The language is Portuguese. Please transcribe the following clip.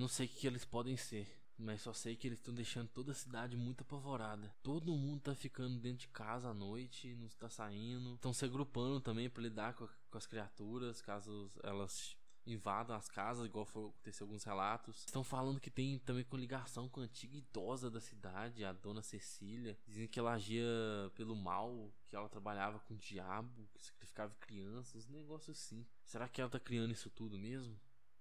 Não sei o que eles podem ser. Mas só sei que eles estão deixando toda a cidade muito apavorada. Todo mundo tá ficando dentro de casa à noite, não está saindo. Estão se agrupando também para lidar com, com, as criaturas, caso elas invadam as casas, igual foi aconteceu alguns relatos. Estão falando que tem também com ligação com a antiga idosa da cidade, a dona Cecília. Dizem que ela agia pelo mal, que ela trabalhava com o diabo, que sacrificava crianças, um negócio assim. Será que ela tá criando isso tudo mesmo?